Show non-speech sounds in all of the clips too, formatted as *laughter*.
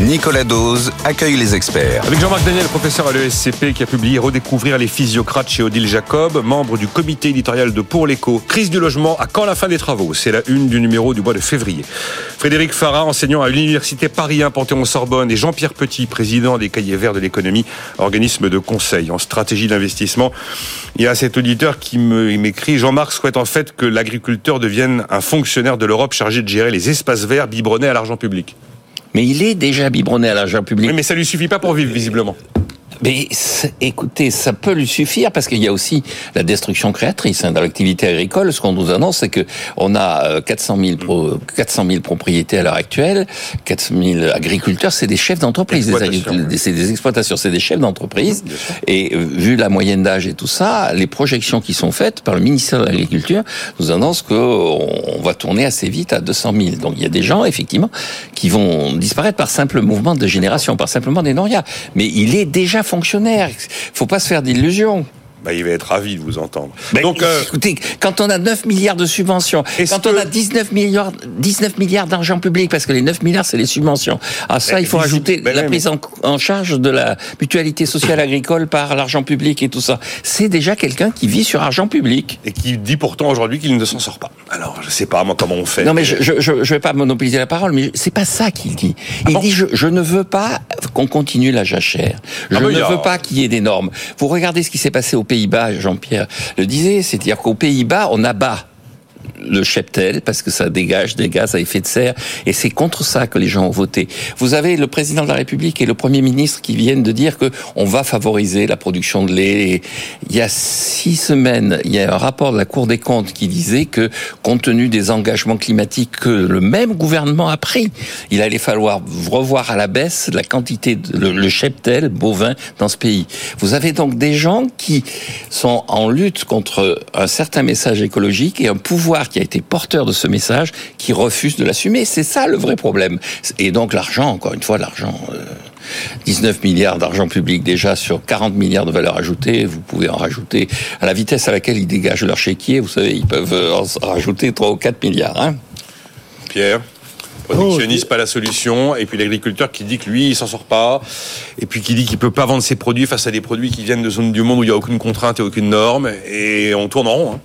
Nicolas Dose accueille les experts. Avec Jean-Marc Daniel, professeur à l'ESCP, qui a publié Redécouvrir les physiocrates chez Odile Jacob, membre du comité éditorial de Pour l'écho. Crise du logement, à quand la fin des travaux? C'est la une du numéro du mois de février. Frédéric Farah, enseignant à l'université Paris 1 Panthéon-Sorbonne, et Jean-Pierre Petit, président des Cahiers Verts de l'économie, organisme de conseil en stratégie d'investissement. Il y a cet auditeur qui m'écrit Jean-Marc souhaite en fait que l'agriculteur devienne un fonctionnaire de l'Europe chargé de gérer les espaces verts biberonnés à l'argent public. Mais il est déjà biberonné à l'argent public. Mais ça lui suffit pas pour vivre, visiblement. Mais écoutez, ça peut lui suffire parce qu'il y a aussi la destruction créatrice hein, dans l'activité agricole. Ce qu'on nous annonce, c'est que on a 400 000, pro, 400 000 propriétés à l'heure actuelle, 400 000 agriculteurs. C'est des chefs d'entreprise, c'est des exploitations, c'est des chefs d'entreprise. Et euh, vu la moyenne d'âge et tout ça, les projections qui sont faites par le ministère de l'Agriculture nous annoncent qu'on va tourner assez vite à 200 000. Donc il y a des gens effectivement qui vont disparaître par simple mouvement de génération, par simplement des noria. Mais il est déjà fonctionnaire. Faut pas se faire d'illusions. Bah, il va être ravi de vous entendre. Donc, euh, écoutez, quand on a 9 milliards de subventions, quand on a 19 milliards, 19 milliards d'argent public, parce que les 9 milliards, c'est les subventions. À ça, il faut ajouter la prise en, charge de la mutualité sociale agricole par l'argent public et tout ça. C'est déjà quelqu'un qui vit sur argent public. Et qui dit pourtant aujourd'hui qu'il ne s'en sort pas. Alors, je sais pas, moi, comment on fait. Non, mais je, je, je vais pas monopoliser la parole, mais c'est pas ça qu'il dit. Ah il dit, je, je, ne veux pas qu'on continue la jachère. Je ah ne veux pas qu'il y ait des normes. Vous regardez ce qui s'est passé au pays Pays-Bas, Jean-Pierre le disait, c'est-à-dire qu'aux Pays-Bas, on abat le cheptel parce que ça dégage des gaz à effet de serre et c'est contre ça que les gens ont voté. Vous avez le président de la République et le premier ministre qui viennent de dire que on va favoriser la production de lait. il y a six semaines, il y a un rapport de la Cour des comptes qui disait que compte tenu des engagements climatiques que le même gouvernement a pris, il allait falloir revoir à la baisse la quantité de le, cheptel bovin dans ce pays. Vous avez donc des gens qui sont en lutte contre un certain message écologique et un pouvoir qui a été porteur de ce message qui refuse de l'assumer. C'est ça le vrai problème. Et donc l'argent, encore une fois, l'argent. 19 euh, milliards d'argent public déjà sur 40 milliards de valeur ajoutée, vous pouvez en rajouter à la vitesse à laquelle ils dégagent leur chéquier, vous savez, ils peuvent en rajouter 3 ou 4 milliards. Hein. Pierre Productionniste, pas la solution. Et puis l'agriculteur qui dit que lui, il s'en sort pas. Et puis qui dit qu'il peut pas vendre ses produits face à des produits qui viennent de zones du monde où il n'y a aucune contrainte et aucune norme. Et on tourne en rond. Hein.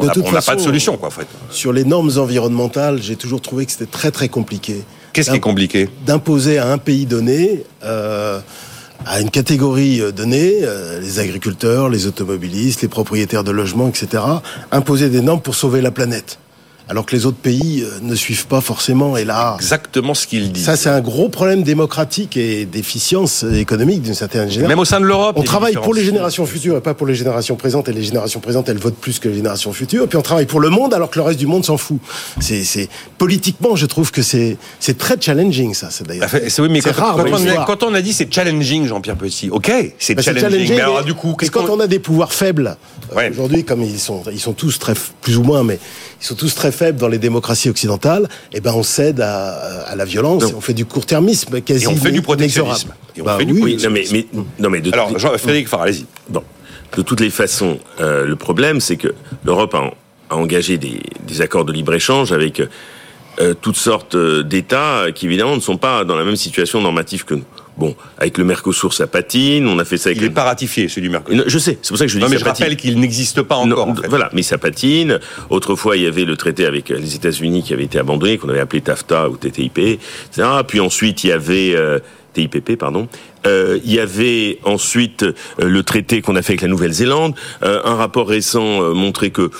On n'a pas de solution, quoi, en fait. Sur les normes environnementales, j'ai toujours trouvé que c'était très, très compliqué. Qu'est-ce qui est compliqué? D'imposer à un pays donné, euh, à une catégorie euh, donnée, euh, les agriculteurs, les automobilistes, les propriétaires de logements, etc., imposer des normes pour sauver la planète alors que les autres pays euh, ne suivent pas forcément. Et là, exactement ce qu'il dit. Ça, c'est un gros problème démocratique et d'efficience économique d'une certaine génération. Même au sein de l'Europe, on travaille pour les générations futures et pas pour les générations présentes. Et les générations présentes, elles votent plus que les générations futures. Et puis on travaille pour le monde alors que le reste du monde s'en fout. C'est, politiquement, je trouve que c'est c'est très challenging ça. C'est d'ailleurs. C'est oui, mais quand, rare, quand, on a, quand, on a, dit c'est challenging, Jean-Pierre Petit. Ok, c'est bah, challenging. Mais alors du coup, quand on a des pouvoirs faibles, aujourd'hui, comme ils sont ils sont tous très plus ou moins, mais ils sont tous très faibles dans les démocraties occidentales, eh ben on cède à, la violence, et on fait du court-termisme quasi. Et on fait du protectionnisme. Et on bah fait du oui, non mais, mais, non mais de Alors, Jean, Frédéric allez-y. Bon, de toutes les façons, euh, le problème, c'est que l'Europe a, a, engagé des, des accords de libre-échange avec euh, toutes sortes euh, d'États qui, évidemment, ne sont pas dans la même situation normative que nous. Bon, avec le Mercosur, ça patine. On a fait ça avec. Il n'est pas ratifié, celui du Mercosur. je sais, c'est pour ça que je dis. Non, mais je rappelle qu'il n'existe pas encore. en fait. Voilà, mais ça patine. Autrefois, il y avait le traité avec les États-Unis qui avait été abandonné, qu'on avait appelé TAFTA ou TTIP, etc. Puis ensuite, il y avait euh, TIPP, pardon. Euh, il y avait ensuite euh, le traité qu'on a fait avec la Nouvelle-Zélande. Euh, un rapport récent euh, montrait que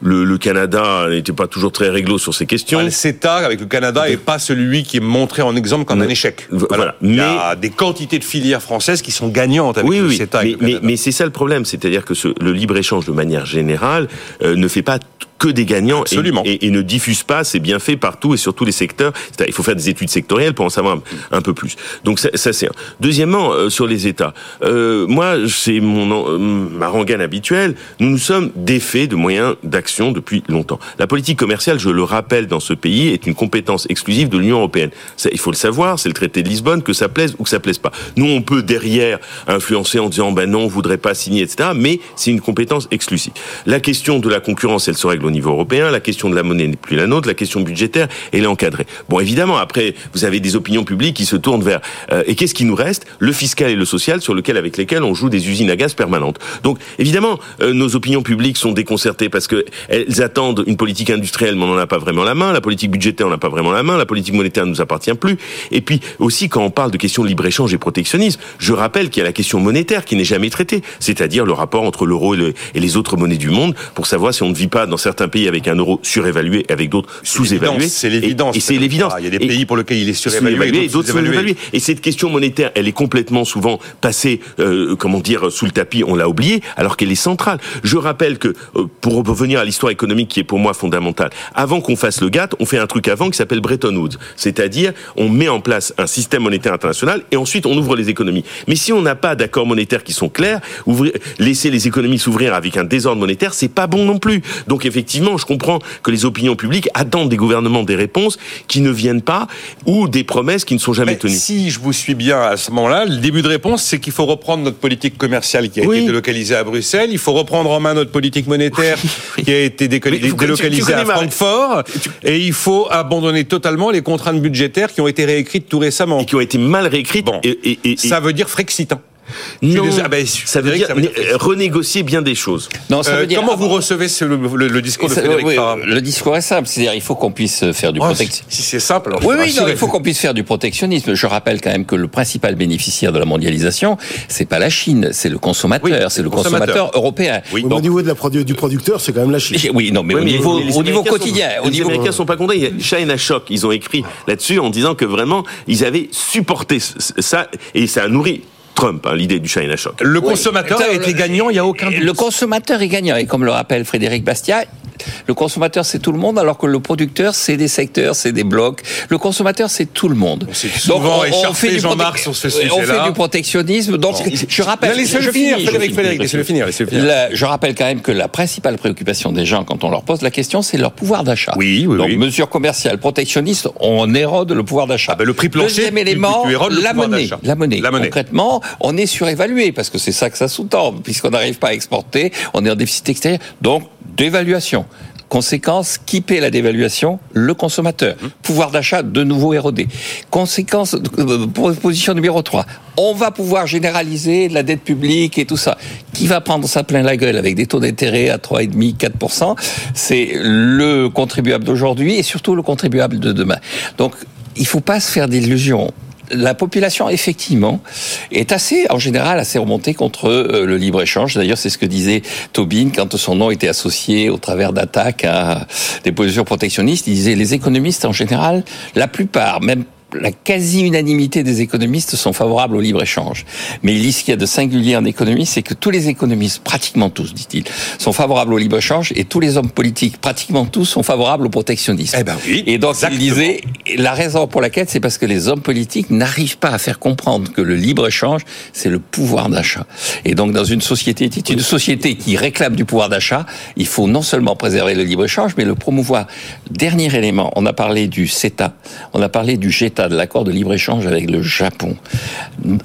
le, le Canada n'était pas toujours très réglo sur ces questions. Ah, le CETA avec le Canada est pas celui qui est montré en exemple comme un échec. Voilà. Il y a des quantités de filières françaises qui sont gagnantes avec oui, le oui, CETA. Mais, mais, mais c'est ça le problème, c'est-à-dire que ce, le libre-échange de manière générale ne fait pas que des gagnants et, et, ne diffuse pas ses bienfaits partout et sur tous les secteurs. Il faut faire des études sectorielles pour en savoir un, peu plus. Donc ça, ça c'est un. Deuxième Deuxièmement, euh, sur les États, euh, moi, c'est mon euh, ma rengaine habituelle. Nous nous sommes défaits de moyens d'action depuis longtemps. La politique commerciale, je le rappelle, dans ce pays, est une compétence exclusive de l'Union européenne. Ça, il faut le savoir, c'est le traité de Lisbonne, que ça plaise ou que ça plaise pas. Nous, on peut derrière influencer en disant ben non, on voudrait pas signer, etc. Mais c'est une compétence exclusive. La question de la concurrence, elle se règle au niveau européen. La question de la monnaie n'est plus la nôtre. La question budgétaire, elle est encadrée. Bon, évidemment, après, vous avez des opinions publiques qui se tournent vers. Euh, et qu'est-ce qui nous reste? Le fiscal et le social, sur lequel, avec lesquels on joue des usines à gaz permanentes. Donc, évidemment, euh, nos opinions publiques sont déconcertées parce que elles attendent une politique industrielle, mais on n'en a pas vraiment la main. La politique budgétaire, on n'a pas vraiment la main. La politique monétaire ne nous appartient plus. Et puis aussi, quand on parle de questions de libre échange et protectionnisme, je rappelle qu'il y a la question monétaire qui n'est jamais traitée, c'est-à-dire le rapport entre l'euro et, les autres monnaies du monde pour savoir si on ne vit pas dans certains pays avec un euro surévalué et avec d'autres sous-évalué. C'est l'évidence. Et, c'est l'évidence. Il y a des pays pour lesquels il est surévalué, et d'autres sous-évalués. Et cette question monétaire, elle est complètement souvent passée, euh, comment dire, sous le tapis. On l'a oubliée, alors qu'elle est centrale. Je rappelle que euh, pour revenir à l'histoire économique qui est pour moi fondamentale, avant qu'on fasse le GATT, on fait un truc avant qui s'appelle Bretton Woods, c'est-à-dire on met en place un système monétaire international et ensuite on ouvre les économies. Mais si on n'a pas d'accords monétaires qui sont clairs, ouvrir, laisser les économies s'ouvrir avec un désordre monétaire, c'est pas bon non plus. Donc effectivement, je comprends que les opinions publiques attendent des gouvernements des réponses qui ne viennent pas ou des promesses qui ne sont jamais tenues. Si je vous suis bien à ce moment-là, le début de réponse, c'est qu'il faut reprendre notre politique commerciale qui a été délocalisée à Bruxelles. Il faut reprendre en main notre politique monétaire qui a été délocalisée à Francfort. Et il faut abandonner totalement les contraintes budgétaires qui ont été réécrites tout récemment. Et qui ont été mal réécrites. Bon. Et, et, ça veut dire frexitant. Non, ah ben, ça, veut dire, renégocier bien des choses. Non, ça veut dire, comment vous recevez le, discours de Frédéric oui, Le discours est simple, c'est-à-dire il faut qu'on puisse faire du oh, protectionnisme. Si c'est simple. oui, oui, non, il faut qu'on puisse faire du protectionnisme. Je rappelle quand même que le principal bénéficiaire de la mondialisation, c'est pas la Chine, c'est le consommateur, c'est le consommateur, européen. Oui. au niveau de la du producteur, c'est quand même la Chine. Oui, non, mais au niveau, au niveau quotidien, au les Américains sont pas contents. China Shock, ils ont écrit là-dessus en disant que vraiment ils avaient supporté ça et ça a nourri Trump, hein, l'idée du China Shock. Le consommateur a été gagnant, il n'y a aucun doute. Le consommateur est gagnant, et comme le rappelle Frédéric Bastiat, le consommateur, c'est tout le monde, alors que le producteur, c'est des secteurs, c'est des blocs. Le consommateur, c'est tout le monde. Donc, on, fait du Jean-Marc sur ce sujet On fait du protectionnisme. Donc, je rappelle. Laissez-le finir, Frédéric, Frédéric, laissez-le finir. Je rappelle quand même que la principale préoccupation des gens, quand on leur pose la question, c'est leur pouvoir d'achat. Oui, oui, Donc, mesures commerciales, protectionnistes, on érode le pouvoir d'achat. Ah ben, le prix plancher, Deuxième élément, la, monnaie, la monnaie. La monnaie. Concrètement, on est surévalué, parce que c'est ça que ça sous-tend. Puisqu'on n'arrive pas à exporter, on est en déficit extérieur. Donc, d'évaluation. Conséquence, qui paie la dévaluation Le consommateur. Mmh. Pouvoir d'achat de nouveau érodé. Conséquence, euh, position numéro 3. On va pouvoir généraliser la dette publique et tout ça. Qui va prendre ça plein la gueule avec des taux d'intérêt à 3,5, 4% C'est le contribuable d'aujourd'hui et surtout le contribuable de demain. Donc, il faut pas se faire d'illusions la population, effectivement, est assez, en général, assez remontée contre euh, le libre-échange. D'ailleurs, c'est ce que disait Tobin quand son nom était associé au travers d'attaques à des positions protectionnistes. Il disait les économistes, en général, la plupart, même la quasi-unanimité des économistes sont favorables au libre-échange. Mais il dit ce qu'il y a de singulier en économie, c'est que tous les économistes, pratiquement tous, dit-il, sont favorables au libre-échange et tous les hommes politiques, pratiquement tous, sont favorables au protectionnisme. Eh ben oui, et donc il disait, la raison pour laquelle, c'est parce que les hommes politiques n'arrivent pas à faire comprendre que le libre-échange, c'est le pouvoir d'achat. Et donc dans une société, une société qui réclame du pouvoir d'achat, il faut non seulement préserver le libre-échange, mais le promouvoir. Dernier élément, on a parlé du CETA, on a parlé du De l'accord de libre-échange avec le Japon.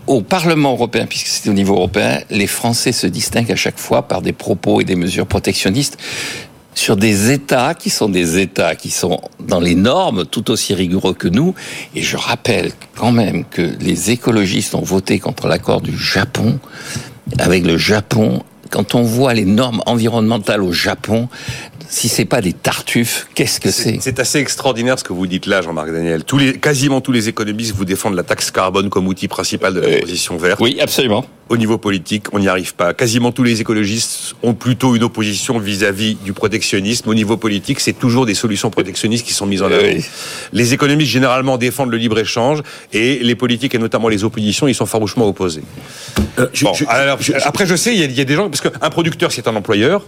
Au Parlement européen, puisque c'est au niveau européen, les Français se distinguent à chaque fois par des propos et des mesures protectionnistes sur des États qui sont des États qui sont dans les normes tout aussi rigoureux que nous. Et je rappelle quand même que les écologistes ont voté contre l'accord du Japon. Avec le Japon, quand on voit les normes environnementales au Japon, si c'est pas des tartuffes, qu'est-ce que c'est C'est? assez extraordinaire ce que vous dites là, Jean-Marc Daniel. Tous les, quasiment tous les économistes vous défendent la taxe carbone comme outil principal de la transition verte. Oui, absolument. Au niveau politique, on n'y arrive pas. Quasiment tous les écologistes ont plutôt une opposition vis-à-vis du protectionnisme. Au niveau politique, c'est toujours des solutions protectionnistes qui sont mises en œuvre. Les économistes généralement défendent le libre échange et les politiques et notamment les oppositions, ils sont farouchement opposés. Euh, après, je sais, il y, a, des gens parce qu'un producteur, c'est un employeur.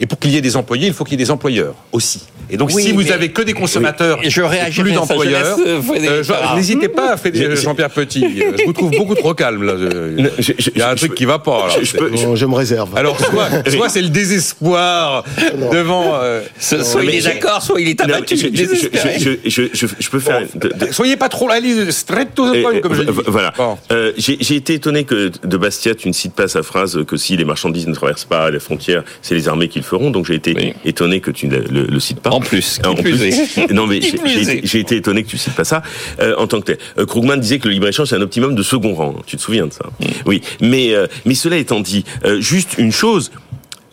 Et pour qu'il y ait des employés, il faut qu'il y ait des employeurs aussi. Et donc, Oui, si vous avez que des consommateurs, Oui. Et je et plus d'employeurs, euh, euh, n'hésitez pas à faire Je- *laughs* je- Jean-Pierre Petit. Je vous trouve beaucoup trop calme là. Je- je- je- Il y a un je- truc qui va pas. là. je- peux- me réserve. Alors, soit, *laughs* soit c'est le désespoir devant. euh, Soit il est d'accord, soit il est Non, abattu, je, je- je- désespéré. je- je- je- je peux faire. de- de- Soyez pas trop allez straight to the point, comme je dis. Voilà. Bon. Euh, J'ai j'ai été étonné que de Bastia, tu ne cites pas sa phrase que si les marchandises ne traversent pas les frontières, c'est les armées qui le feront. Donc j'ai été Oui. étonné que tu ne le, le cites pas. En plus, En plus *laughs* *laughs* non mais j'ai été, étonné que tu cites pas ça euh, en tant que tel. Euh, Krugman disait que le libre échange c'est un optimum de second rang. Tu te souviens de ça? Mm. Oui. Mais euh, mais cela étant dit, euh, juste une chose.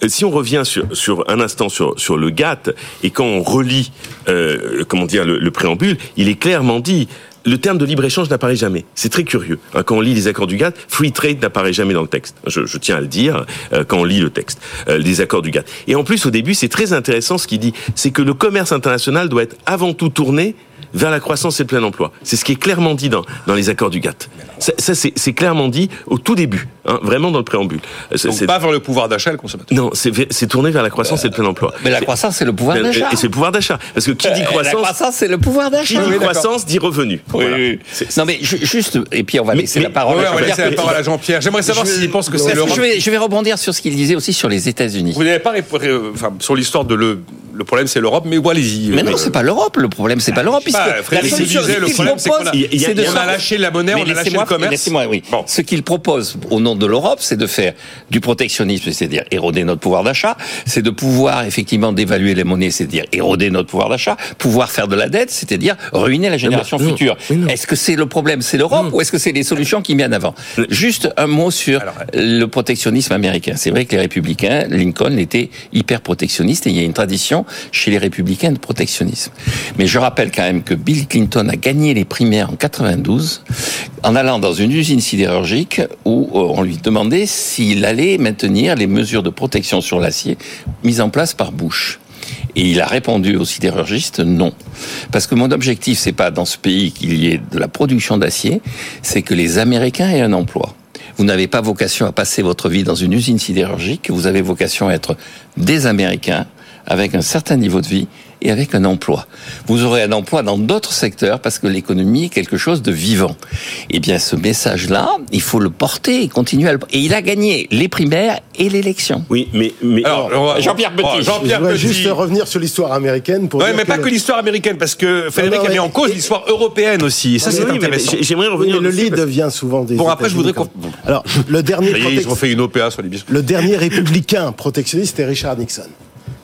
Euh, Si on revient sur, sur un instant sur, sur le GATT et quand on relit euh, comment dire le, le préambule, il est clairement dit le terme de libre échange n'apparaît jamais. C'est très curieux. Hein, quand on lit les accords du GATT, free trade n'apparaît jamais dans le texte. Je, tiens à le dire euh, quand on lit le texte euh, des accords du GATT. Et en plus, au début, c'est très intéressant ce qu'il dit, c'est que le commerce international doit être avant tout tourné vers la croissance et le plein emploi. C'est ce qui est clairement dit dans, dans les accords du GATT. Ça, ça, c'est clairement dit au tout début, hein, vraiment dans le préambule. Euh, c'est- Donc pas vers le pouvoir d'achat le consommateur. non, c'est tourné vers la croissance et le plein emploi. Mais la croissance, c'est le pouvoir d'achat. Et c'est le pouvoir d'achat. Parce que qui dit Euh, La croissance, croissance, c'est le pouvoir qui d'achat. dit croissance dit revenu. Oui, Voilà. oui. C'est- Non mais ju- juste, et puis on va Mais- laisser mais- la parole Ouais, à on va Jean-Pierre laisser la Petit. parole à Jean-Pierre. J'aimerais savoir Je- s'il pense que c'est l'Europe. je vais, je vais rebondir sur ce qu'il disait aussi sur les États-Unis. Vous n'avez pas répondu euh, enfin, sur l'histoire de le. Le problème, c'est l'Europe, mais bon, allez-y. Mais non, Euh, c'est pas l'Europe. Le problème, c'est pas l'Europe, la solution disait, qu'il c'est propose, de a- on a sortir- lâché la monnaie, on a lâché le commerce. Laissez-moi, oui. Bon. Ce qu'il propose au nom de l'Europe, c'est de faire du protectionnisme, c'est-à-dire éroder notre pouvoir d'achat, c'est de pouvoir effectivement dévaluer les monnaies, c'est-à-dire éroder notre pouvoir d'achat, pouvoir faire de la dette, c'est-à-dire ruiner la génération non, future. Est-ce que c'est le problème, c'est l'Europe, ou est-ce que c'est les solutions qui viennent avant? Juste un mot sur Alors, le protectionnisme américain. C'est vrai que les républicains, Lincoln était hyper protectionniste et il y a une tradition chez les républicains de protectionnisme. Mais je rappelle quand même que Bill Clinton a gagné les primaires en 92 en allant dans une usine sidérurgique où euh, on lui demandait s'il allait maintenir les mesures de protection sur l'acier mises en place par Bush. Et il a répondu aux sidérurgistes non. Parce que mon objectif, c'est pas dans ce pays qu'il y ait de la production d'acier, c'est que les Américains aient un emploi. Vous n'avez pas vocation à passer votre vie dans une usine sidérurgique, vous avez vocation à être des Américains avec un certain niveau de vie et avec un emploi. Vous aurez un emploi dans d'autres secteurs parce que l'économie est quelque chose de vivant. Eh bien, ce message-là, il faut le porter et continuer à le... Et il a gagné les primaires et l'élection. Oui, mais, Alors, Jean-Pierre Petit. Oh, Je Jean-Pierre voudrais Petit. juste revenir sur l'histoire américaine pour dire mais pas que l'histoire américaine, parce que Frédéric non, a mis en cause l'histoire européenne aussi. Et ça, Oui, c'est oui, mais intéressant. j'ai- J'aimerais Oui, revenir mais le dessus lead parce- vient souvent des Bon, après, je voudrais qu'on- Alors, le dernier Ça y est, ils ont fait une OPA sur les biscuits. le dernier républicain protectionniste c'était Richard Nixon.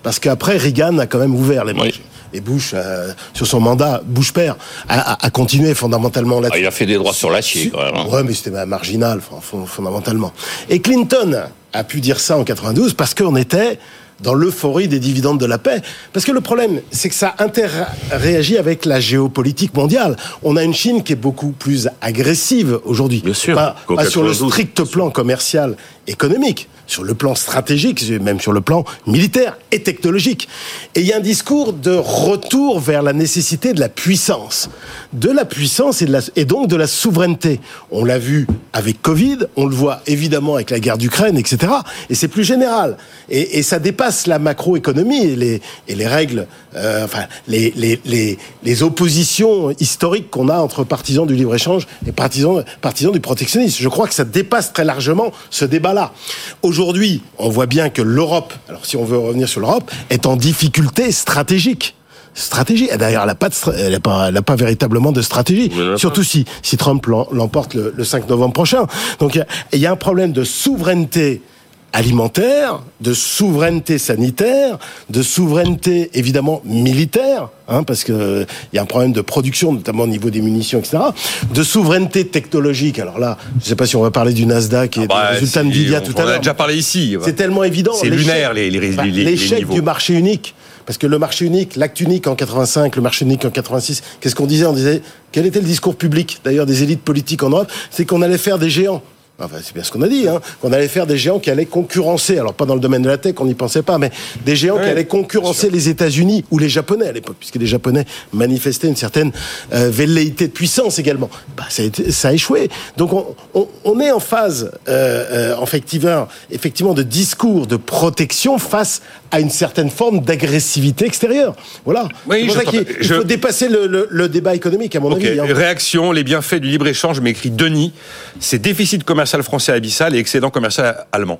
Parce qu'après, Reagan a quand même ouvert les marchés. Et Bush, euh, sur son mandat, Bush père, a, a- a continué fondamentalement Ah, là-dessus. il a fait des droits sur l'acier, quand même. hein. Ouais, mais c'était marginal, fon- fon- fondamentalement. Et Clinton a pu dire ça en 92 parce qu'on était dans l'euphorie des dividendes de la paix. Parce que le problème, c'est que ça interréagit avec la géopolitique mondiale. On a une Chine qui est beaucoup plus agressive aujourd'hui. Bien sûr, Pas, sur le 92, strict plan commercial, économique, sur le plan stratégique, même sur le plan militaire et technologique. Et il y a un discours de retour vers la nécessité de la puissance. De la puissance et, donc de la souveraineté. On l'a vu avec Covid, on le voit évidemment avec la guerre d'Ukraine, etc. Et c'est plus général. Et, ça dépasse la macroéconomie et les, règles, euh, enfin, les, oppositions historiques qu'on a entre partisans du libre-échange et partisans, partisans du protectionnisme. Je crois que ça dépasse très largement ce Aujourd'hui, on voit bien que l'Europe, alors si on veut revenir sur l'Europe, est en difficulté stratégique. Stratégie. D'ailleurs, elle n'a pas, véritablement de stratégie. Surtout si, si Trump l'em- l'emporte le, le 5 novembre prochain. Donc, il y a- il y, a un problème de souveraineté alimentaire, de souveraineté sanitaire, de souveraineté évidemment militaire, hein, parce que il y a un problème de production, notamment au niveau des munitions, etc. De souveraineté technologique. Alors là, je ne sais pas si on va parler du Nasdaq et Bah, des résultats si, Nvidia on- tout On à en a l'heure. déjà parlé ici. C'est tellement évident. C'est lunaire, les- les- les- Bah, les- du marché unique. Parce que le marché unique, l'acte unique en 85, le marché unique en 86, qu'est-ce qu'on disait? On disait, quel était le discours public, d'ailleurs, des élites politiques en Europe? C'est qu'on allait faire des géants. Enfin c'est bien ce qu'on a dit, hein, qu'on allait faire des géants qui allaient concurrencer, alors pas dans le domaine de la tech, on n'y pensait pas, mais des géants qui allaient concurrencer les États-Unis ou les Japonais à l'époque, puisque les Japonais manifestaient une certaine euh, velléité de puissance également. Bah, ça, a été- ça a échoué. Donc on, on- on est en phase, euh, euh, effectivement, effectivement, de discours de protection face à une certaine forme d'agressivité extérieure. Voilà. Oui, pour ça il Je- faut dépasser le, le- le débat économique, à mon avis. hein. réaction, les bienfaits du libre-échange, m'écrit Denis, c'est déficit commercial français abyssal et excédent commercial allemand.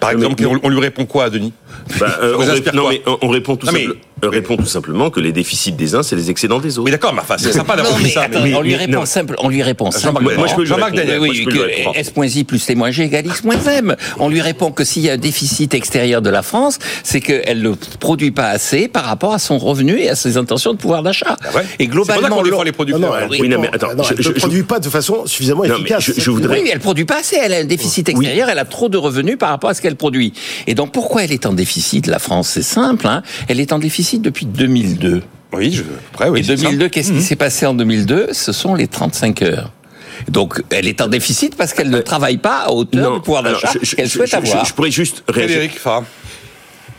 Par exemple, mais- on, on lui répond quoi à Denis? Bah, euh, on, non, quoi? mais on- on répond tout Non, mais- simple- euh, répond tout simplement que les déficits des uns, c'est les excédents des autres. Oui, d'accord, mais enfin, c'est sympa d'avoir dit ça. attends, mais- on lui répond non. simple, on lui répond Jean-Marc simplement. Moi, je peux lui Jean-Marc répondre. Daniel, oui, que répondre. S moins I plus T moins G égale X moins M. On lui répond que s'il y a un déficit extérieur de la France, c'est qu'elle ne produit pas assez par rapport à son revenu et à ses intentions de pouvoir d'achat. Ah ouais Et C'est pour ça globalement, qu'on les producteurs. non, elle, Oui, non, mais attends, non, je- elle je- ne produit pas de façon suffisamment efficace. je- je voudrais- Oui, mais elle produit pas assez. Elle a un déficit extérieur. Elle a trop de revenus par rapport à ce qu'elle produit. Et donc, pourquoi elle est en déficit, la France? C'est simple. Hein elle est en déficit depuis 2002. Oui, je... après, oui, Et c'est ça. 2002, qu'est-ce qui s'est passé en 2002 Ce sont les 35 heures. Donc, elle est en déficit parce qu'elle ne travaille pas à hauteur du pouvoir Euh, d'achat qu'elle souhaite je- avoir. Je, je pourrais juste réagir.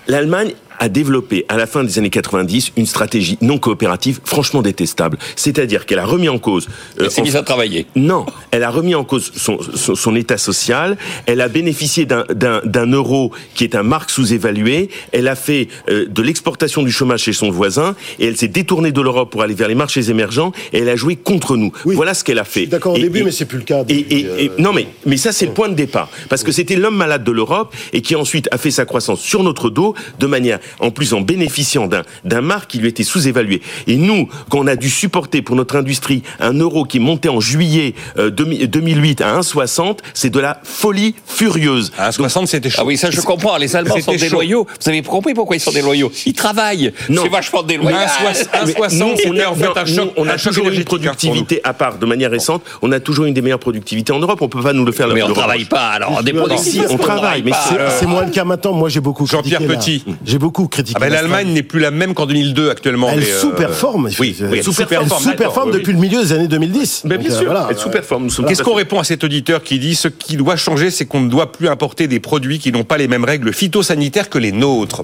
L'Allemagne a développé à la fin des années 90 une stratégie non coopérative franchement détestable. C'est-à-dire qu'elle a remis en cause. euh, Elle s'est en- mise à travailler. Non, elle a remis en cause son, son, son état social. Elle a bénéficié d'un- d'un d'un euro qui est un marque sous-évalué. Elle a fait euh, de l'exportation du chômage chez son voisin et elle s'est détournée de l'Europe pour aller vers les marchés émergents et elle a joué contre nous. Oui. Voilà ce qu'elle a fait. d'accord au Et- début, et- mais c'est plus le cas Et, depuis, et- et- euh, non, mais mais ça c'est le point de départ parce que c'était l'homme malade de l'Europe et qui ensuite a fait sa croissance sur notre dos de manière en plus en bénéficiant d'un d'un marque qui lui était sous-évalué. Et nous, quand on a dû supporter pour notre industrie un euro qui montait en juillet euh, 2000 2008 à 1,60, c'est de la folie furieuse. À 60, c'était chaud. Ah oui, ça je comprends. Les Allemands C'était sont des chaud. loyaux. Vous avez compris pourquoi ils sont des loyaux? Ils travaillent. Non. C'est vachement déloyal. Un soix- un Mais 60, nous, c'était en fait non, un nous, choc. on a un toujours une hein, nous. productivité à part de manière récente. On a toujours une des meilleures productivités en Europe. On peut pas nous le faire. Mais on le travaille pas. Alors, des Non, produits. si, on travaille, mais C'est Euh, c'est moins le cas maintenant. Moi, j'ai beaucoup Jean-Pierre Petit. J'ai beaucoup critiqué. Ah ben, la L'Allemagne n'est plus la même qu'en 2002 actuellement. Elle euh, sous-performe. Oui, oui, elle sous-performe, Elle sous-performe. sous-performe d'accord, depuis le milieu des années 2010. Mais Donc, bien euh, sûr, voilà. elle sous-performe. Sommes Qu'est-ce qu'on répond à cet auditeur qui dit ce qui doit changer, c'est qu'on ne doit plus importer des produits qui n'ont pas les mêmes règles phytosanitaires que les nôtres?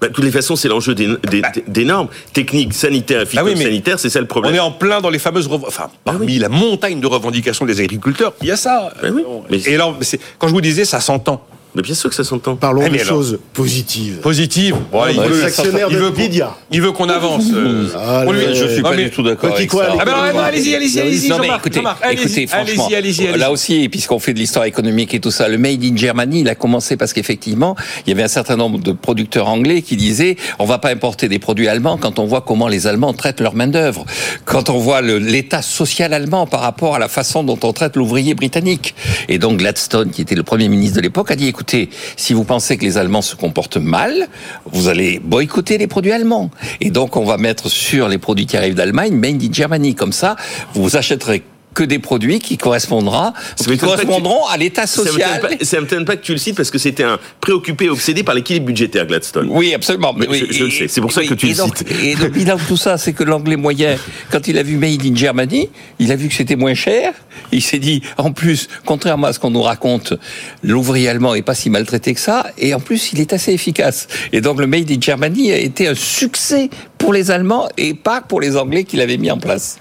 Bah, de toutes les façons, c'est l'enjeu des, des- des normes techniques, sanitaires et Ah oui, mais phytosanitaires. c'est ça le On problème. est en plein dans les fameuses, enfin, parmi la montagne de revendications des agriculteurs, il y a ça. Oui, mais- Et alors, quand je vous disais, ça s'entend. Mais bien sûr que ça s'entend. Parlons Ah, de choses positives. Positive. Bon, il veut- il qu'on- Nvidia. Il veut qu'on avance. euh, Allez, on lui- je suis pas du tout d'accord avec quoi, ça. Ah ben allez-y, allez-y, allez-y, Non mais écoutez, écoutez, franchement, là aussi, puisqu'on fait de l'histoire économique et tout ça, le Made in Germany, il a commencé parce qu'effectivement, il y avait un certain nombre de producteurs anglais qui disaient, on va pas importer des produits allemands quand on voit comment les Allemands traitent leur main d'œuvre, quand on voit l'état social allemand par rapport à la façon dont on traite l'ouvrier britannique. Et donc Gladstone, qui était le premier ministre de l'époque, a dit, écoutez, si vous pensez que les Allemands se comportent mal, vous allez boycotter les produits allemands. Et donc on va mettre sur les produits qui arrivent d'Allemagne, Made in Germany. Comme ça, vous achèterez que des produits qui correspondra, qui tu- correspondront à l'état Ça social. pas- Ça m'étonne pas que tu le cites parce que c'était un préoccupé, obsédé par l'équilibre budgétaire, Gladstone. Oui, absolument. Mais je- je le sais, c'est pour ça que tu le donc, cites. Et le bilan de tout ça, c'est que l'anglais moyen, quand il a vu Made in Germany, il a vu que c'était moins cher. Il s'est dit, en plus, contrairement à ce qu'on nous raconte, l'ouvrier allemand est pas si maltraité que ça. Et en plus, il est assez efficace. Et donc, le Made in Germany a été un succès pour les Allemands et pas pour les Anglais qui l'avaient mis en place.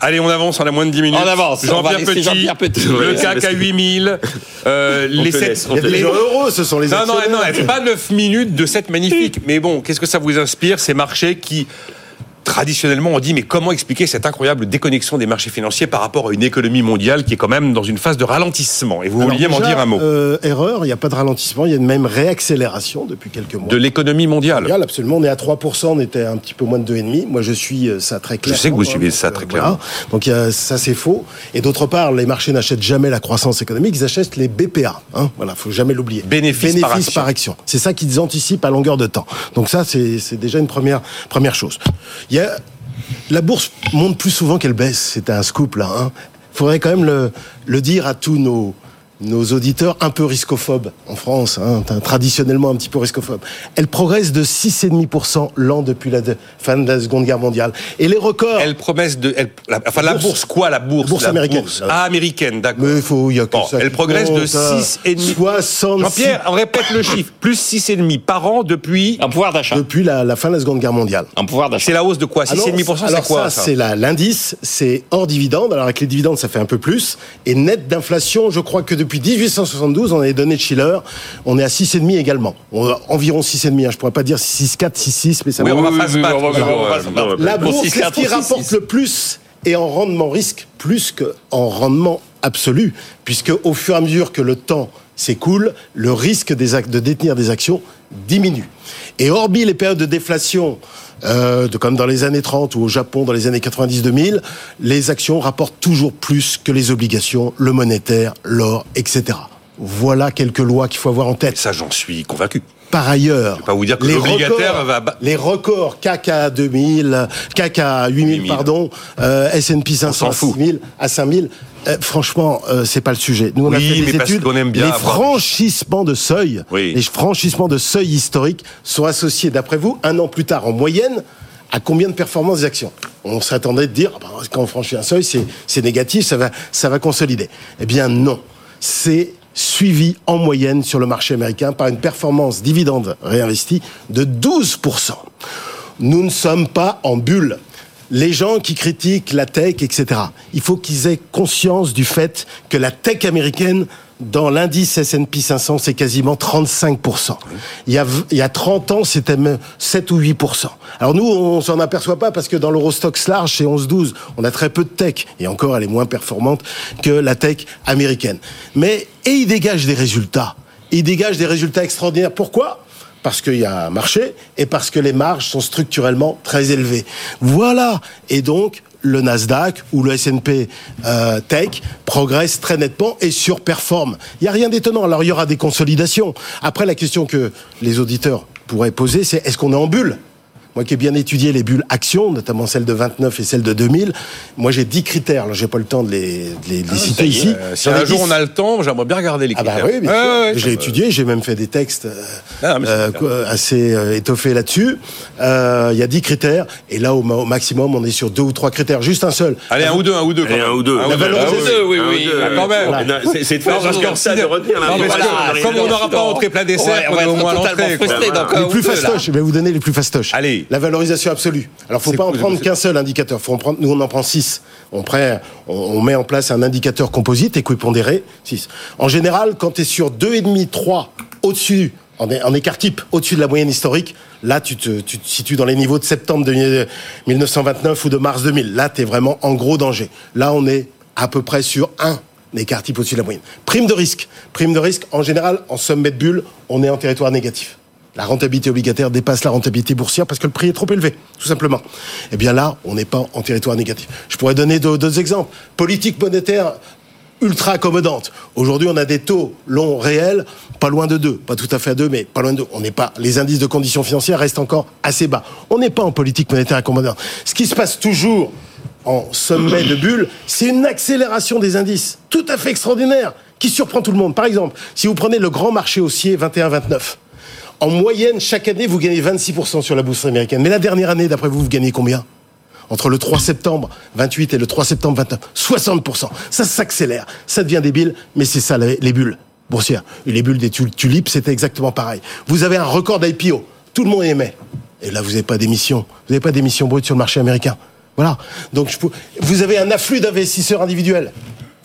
Allez, on avance, on a moins de 10 minutes. On avance, Jean-Pierre Petit, Jean-Pierre Petit. le CAC à que- 8000, euh, les te 7... laisse, on Il y a te des laisse. gens heureux, ce sont les Non, non, non, pas 9 minutes de 7 magnifiques. Mais bon, qu'est-ce que ça vous inspire, ces marchés qui, traditionnellement, on dit, mais comment expliquer cette incroyable déconnexion des marchés financiers par rapport à une économie mondiale qui est quand même dans une phase de ralentissement? Et vous Alors vouliez m'en dire un mot euh, erreur, il n'y a pas de ralentissement, il y a une même réaccélération depuis quelques mois. de l'économie mondiale. Mondial, absolument. On est à 3%, on était un petit peu moins de 2,5. Moi, je suis euh, ça très clairement. sais que vous hein, suivez ça euh, très voilà. clairement. Donc, il y a- ça, c'est faux. Et d'autre part, les marchés n'achètent jamais la croissance économique, ils achètent les BPA. Hein. Voilà, faut jamais l'oublier. Bénéfices par action. par action. C'est ça qu'ils anticipent à longueur de temps. Donc ça, c'est c'est déjà une première, première chose. Il y a, la bourse monte plus souvent qu'elle baisse. C'était un scoop, là. Hein. Faudrait quand même le dire à tous nos, nos auditeurs un peu riscophobes en France, hein, traditionnellement un petit peu riscophobes, elle progresse de 6,5% l'an depuis la fin de la Seconde Guerre mondiale. Et les records... Elle promesse de... Elle, la, enfin, la bourse, quoi, la bourse La bourse américaine. Ah, américaine, d'accord. Mais il faut... Y a que bon, ça elle progresse de 6,5%. 66... Jean-Pierre, on répète le chiffre. Plus 6,5% par an depuis... Un pouvoir d'achat. Depuis la, la, fin de la Seconde Guerre mondiale. Un pouvoir d'achat. C'est la hausse de quoi? 6,5% c'est quoi ça, C'est l'indice, c'est hors dividende. Alors avec les dividendes, ça fait un peu plus. Et net d'inflation, je crois que depuis 1872, on a les données de Schiller, on est à 6,5 également. On a environ 6,5. Hein. Je pourrais pas dire 6,4, 6,6, mais ça oui, va. on va face La bourse, ce qui rapporte le plus et en rendement risque plus qu'en rendement absolu, puisque au fur et à mesure que le temps s'écoule, le risque des de détenir des actions diminue. Et hormis les périodes de déflation, euh, comme dans les années 30 ou au Japon dans les années 90-2000, les actions rapportent toujours plus que les obligations, le monétaire, l'or, etc. Voilà quelques lois qu'il faut avoir en tête. ça, j'en suis convaincu. Par ailleurs, pas vous dire que les, records, va... les records CAC 2000, CAC 8000, 8000. pardon, euh, S&P 500 à 6000, à 5000, euh, franchement, euh, c'est pas le sujet. Nous, on oui, a fait des études. On aime bien les franchissements de seuil, oui. les franchissements de seuil historiques sont associés, d'après vous, un an plus tard, en moyenne, à combien de performances des actions On s'attendait de dire, ah bah, quand on franchit un seuil, c'est négatif, ça va, ça va consolider. Eh bien, non. C'est suivi en moyenne sur le marché américain par une performance dividende réinvestie de 12%. Nous ne sommes pas en bulle. Les gens qui critiquent la tech, etc., il faut qu'ils aient conscience du fait que la tech américaine dans l'indice S&P 500, c'est quasiment 35%. Il y a, il y a 30 ans, c'était même 7 ou 8%. Alors nous, on s'en aperçoit pas parce que dans l'Eurostox large, c'est 11-12. On a très peu de tech. Et encore, elle est moins performante que la tech américaine. Mais, et il dégage des résultats. Il dégage des résultats extraordinaires. Pourquoi? Parce qu'il y a un marché et parce que les marges sont structurellement très élevées. Voilà. Et donc, le Nasdaq ou le S&P euh, Tech progresse très nettement et surperforme. Il n'y a rien d'étonnant. Alors il y aura des consolidations. Après, la question que les auditeurs pourraient poser, c'est est-ce qu'on est en bulle? Moi qui ai bien étudié les bulles actions, notamment celles de 29 et celles de 2000, moi j'ai 10 critères. Alors j'ai pas le temps de les, de les, de les Ah, citer ici. Euh, si un jour on a le temps, j'aimerais bien regarder les Ah critères. bah oui, bien Ouais, sûr. ouais, ouais, j'ai étudié, j'ai même fait des textes euh, Ah, c'est euh, assez euh, étoffés là-dessus. Euh, Il y a 10 critères, et là au, au maximum on est sur deux ou trois critères, juste un seul. Allez, un ou deux, un ou deux. Allez, un ou deux. La valorisation- ou deux. oui, oui. Ah, quand même. Euh, non, c'est- de Non, ça, de retenir Non, comme on n'aura pas entré plein dessert, on va prenez au moins l'entrée. Les plus fastoches, je vais vous donner les plus fastoches. Allez. La valorisation absolue. Alors, faut pas en prendre qu'un seul indicateur. Faut en prendre, nous, on en prend six. On, prend- on, on met en place un indicateur composite, équipondéré, 6. En général, quand tu es sur 2,5, 3 au-dessus, en écart type, au-dessus de la moyenne historique, là, tu te, tu te situes dans les niveaux de septembre de 1929 ou de mars 2000. Là, tu es vraiment en gros danger. Là, on est à peu près sur 1 écart type au-dessus de la moyenne. Prime de risque. Prime de risque, en général, en sommet de bulle, on est en territoire négatif. La rentabilité obligataire dépasse la rentabilité boursière parce que le prix est trop élevé, tout simplement. Eh bien là, on n'est pas en territoire négatif. Je pourrais donner d'autres exemples. Politique monétaire ultra accommodante. Aujourd'hui, on a des taux longs réels pas loin de 2, pas tout à fait à 2, mais pas loin de 2. On n'est pas, les indices de conditions financières restent encore assez bas. On n'est pas en politique monétaire accommodante. Ce qui se passe toujours en sommet de bulle, c'est une accélération des indices tout à fait extraordinaire qui surprend tout le monde. Par exemple, si vous prenez le grand marché haussier 21-29, en moyenne, chaque année, vous gagnez 26% sur la bourse américaine. Mais la dernière année, d'après vous, vous gagnez combien? Entre le 3 septembre 28 et le 3 septembre 29, 60%. Ça s'accélère, ça devient débile, mais c'est ça les les bulles boursières. Les bulles des tul- tulipes, c'était exactement pareil. Vous avez un record d'IPO, tout le monde aimait. Et là, vous n'avez pas d'émission, vous n'avez pas d'émission brute sur le marché américain. Voilà. Donc, vous avez un afflux d'investisseurs individuels.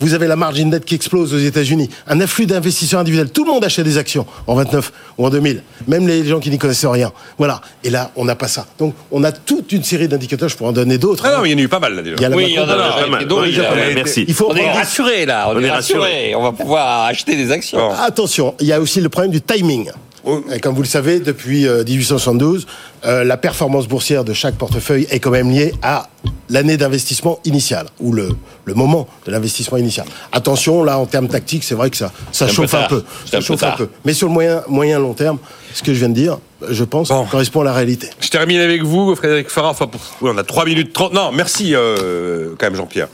Vous avez la margin dette qui explose aux États-Unis. Un afflux d'investisseurs individuels. Tout le monde achète des actions en 29 ou en 2000. Même les gens qui n'y connaissaient rien. Voilà. Et là, on n'a pas ça. Donc, on a toute une série d'indicateurs. Je pourrais en donner d'autres. Ah non, mais il y en a eu pas mal là déjà. Il y a la Oui, il y en a Pas mal. il y a- Merci. Il faut On est rassurés là, on, On est est rassurés. rassurés. On va pouvoir acheter des actions. Bon. Attention, il y a aussi le problème du timing. Et comme vous le savez, depuis euh, 1872, euh, la performance boursière de chaque portefeuille est quand même liée à l'année d'investissement initial, ou le, le moment de l'investissement initial. Attention, là, en termes tactiques, c'est vrai que ça, ça un chauffe peu un peu. Ça un peu chauffe un peu. Mais sur le moyen, moyen long terme, ce que je viens de dire, je pense, Bon. correspond à la réalité. Je termine avec vous, Frédéric Farah. Enfin, on a 3 minutes 30. Non, merci euh, quand même, Jean-Pierre.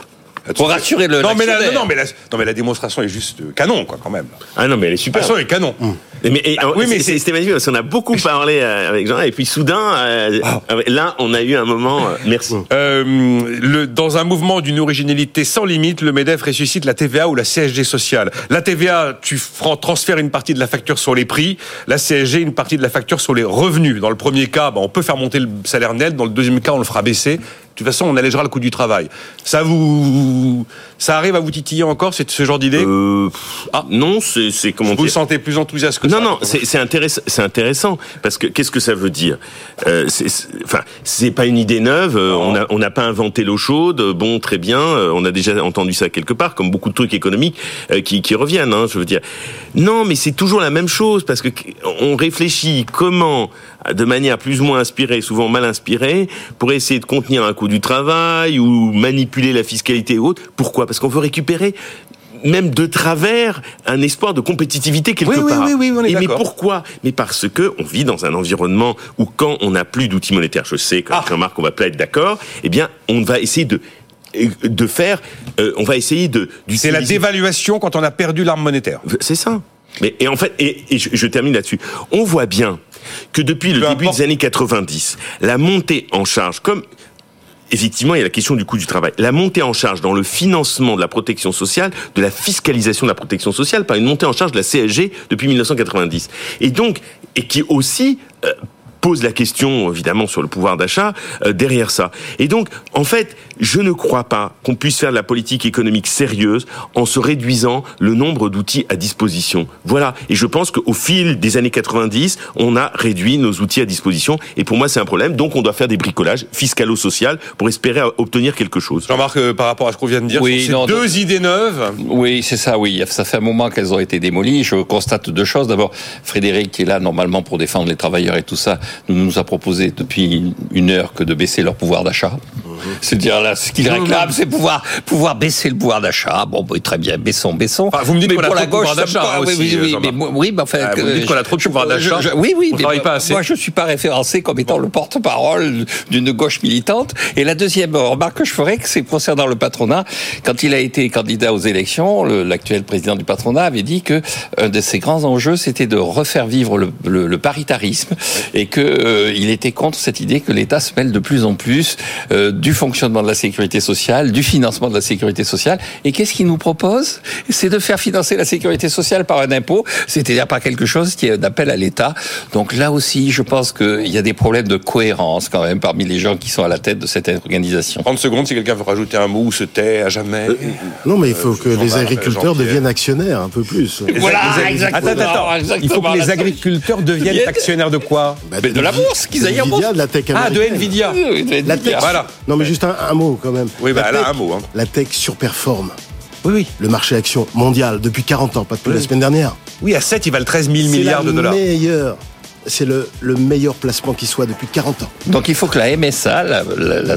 Pour rassurer le. Non mais, la, l'actionnaire. non, mais la, non, mais la démonstration est juste canon, quoi, quand même. Ah non, mais elle est La super. démonstration est canon. Mais, et, Bah, oui, mais c'était magnifique parce qu'on a beaucoup parlé euh, avec Jean et puis soudain, euh, Ah. là, on a eu un moment. euh, merci. Euh, le, dans un mouvement d'une originalité sans limite, le MEDEF ressuscite la TVA ou la CSG sociale. La TVA, tu transfères une partie de la facture sur les prix. La CSG, une partie de la facture sur les revenus. Dans le premier cas, bah, on peut faire monter le salaire net. Dans le deuxième cas, on le fera baisser. De toute façon, on allégera le coût du travail. Ça vous, ça arrive à vous titiller encore, c'est ce genre d'idée? Euh, Ah. non, c'est comment Vous vous sentez plus enthousiaste que Non, ça non, c'est c'est intéressant, c'est intéressant parce que qu'est-ce que ça veut dire? Euh, Enfin, c'est pas une idée neuve. euh, on n'a pas inventé l'eau chaude. Bon, très bien. euh, on a déjà entendu ça quelque part, comme beaucoup de trucs économiques euh, qui, qui reviennent. Hein, je veux dire, non, mais c'est toujours la même chose parce que on réfléchit comment, de manière plus ou moins inspirée, souvent mal inspirée, pour essayer de contenir un coût du travail ou manipuler la fiscalité ou autre. Pourquoi? Parce qu'on veut récupérer même de travers un espoir de compétitivité quelque Oui, part. oui, oui, on est Et mais pourquoi? Mais parce que on vit dans un environnement où quand on n'a plus d'outils monétaires, je sais que Ah. Jean-Marc, on va pas être d'accord, eh bien, on va essayer de de faire, euh, on va essayer de C'est la dévaluation quand on a perdu l'arme monétaire. c'est ça. Mais et en fait, et, et je, je termine là-dessus. On voit bien que depuis le début importe. des années 90, la montée en charge, comme effectivement il y a la question du coût du travail, la montée en charge dans le financement de la protection sociale, de la fiscalisation de la protection sociale par une montée en charge de la CSG depuis 1990, et donc et qui aussi euh, pose la question évidemment sur le pouvoir d'achat euh, derrière ça. Et donc en fait, je ne crois pas qu'on puisse faire de la politique économique sérieuse en se réduisant le nombre d'outils à disposition. Voilà. Et je pense qu'au fil des années 90, on a réduit nos outils à disposition. Et pour moi, c'est un problème. Donc on doit faire des bricolages fiscalo-social pour espérer obtenir quelque chose. Jean-Marc, euh, par rapport à ce qu'on vient de dire, Oui, sur ces non, deux idées neuves, Oui, c'est ça, oui. Ça fait un moment qu'elles ont été démolies. Je constate deux choses. D'abord, Frédéric, qui est là normalement pour défendre les travailleurs et tout ça, nous nous a proposé depuis une heure que de baisser leur pouvoir d'achat. C'est-à-dire là, ce qu'il réclame, c'est pouvoir pouvoir baisser le pouvoir d'achat. Bon, bah, très bien, baissons, baissons. Enfin, vous me dites qu'on a pour trop la de pouvoir d'achat, hein, oui, aussi, oui, oui, Jean-Marc. mais oui, mais enfin, Ah, vous me dites qu'on a trop de pouvoir d'achat. Oui, oui, On mais travaille pas assez. Moi, je suis pas référencé comme étant le porte-parole d'une gauche militante. Et la deuxième remarque que je ferais, c'est concernant le patronat. Quand il a été candidat aux élections, le- l'actuel président du patronat avait dit que un de ses grands enjeux, c'était de refaire vivre le, le- le paritarisme et que euh, il était contre cette idée que l'État se mêle de plus en plus euh, du fonctionnement de la sécurité sociale, du financement de la sécurité sociale. Et qu'est-ce qu'il nous propose? C'est de faire financer la sécurité sociale par un impôt, c'est-à-dire par quelque chose qui est un appel à l'État. Donc là aussi, je pense qu'il y a des problèmes de cohérence quand même parmi les gens qui sont à la tête de cette organisation. 30 secondes si quelqu'un veut rajouter un mot ou se tait à jamais. Non, mais il faut que les Jean-Marc, agriculteurs deviennent actionnaires un peu plus. Voilà, Les- exactement. Attends, attends, attends. Il faut Exactement. que les agriculteurs deviennent actionnaires de quoi? Bah, Mais de la bourse, qu'ils aillent en bourse. Nvidia, de la tech Ah, de. Nvidia. La tech. Voilà. Non, mais juste un, un mot quand même. Oui, bah La là, un mot. Hein. La tech surperforme Oui, oui. le marché action mondial depuis 40 ans, pas depuis la semaine dernière. Oui, à 7, ils valent 13 000 C'est milliards la de dollars. meilleure. C'est le, le meilleur placement qui soit depuis 40 ans. Donc il faut que la MSA, la, la, la,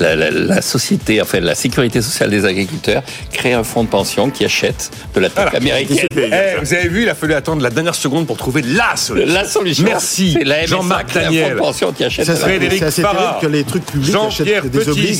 la- la- la société, enfin la sécurité sociale des agriculteurs, crée un fonds de pension qui achète de la tech Voilà. américaine. Eh, vous avez vu, il a fallu attendre la dernière seconde pour trouver la solution. La solution, Merci, c'est la MSA Jean-Marc crée un fonds Daniel. de pension qui achète Ça, Frédéric Farah. terrible que les trucs publics achètent des obliges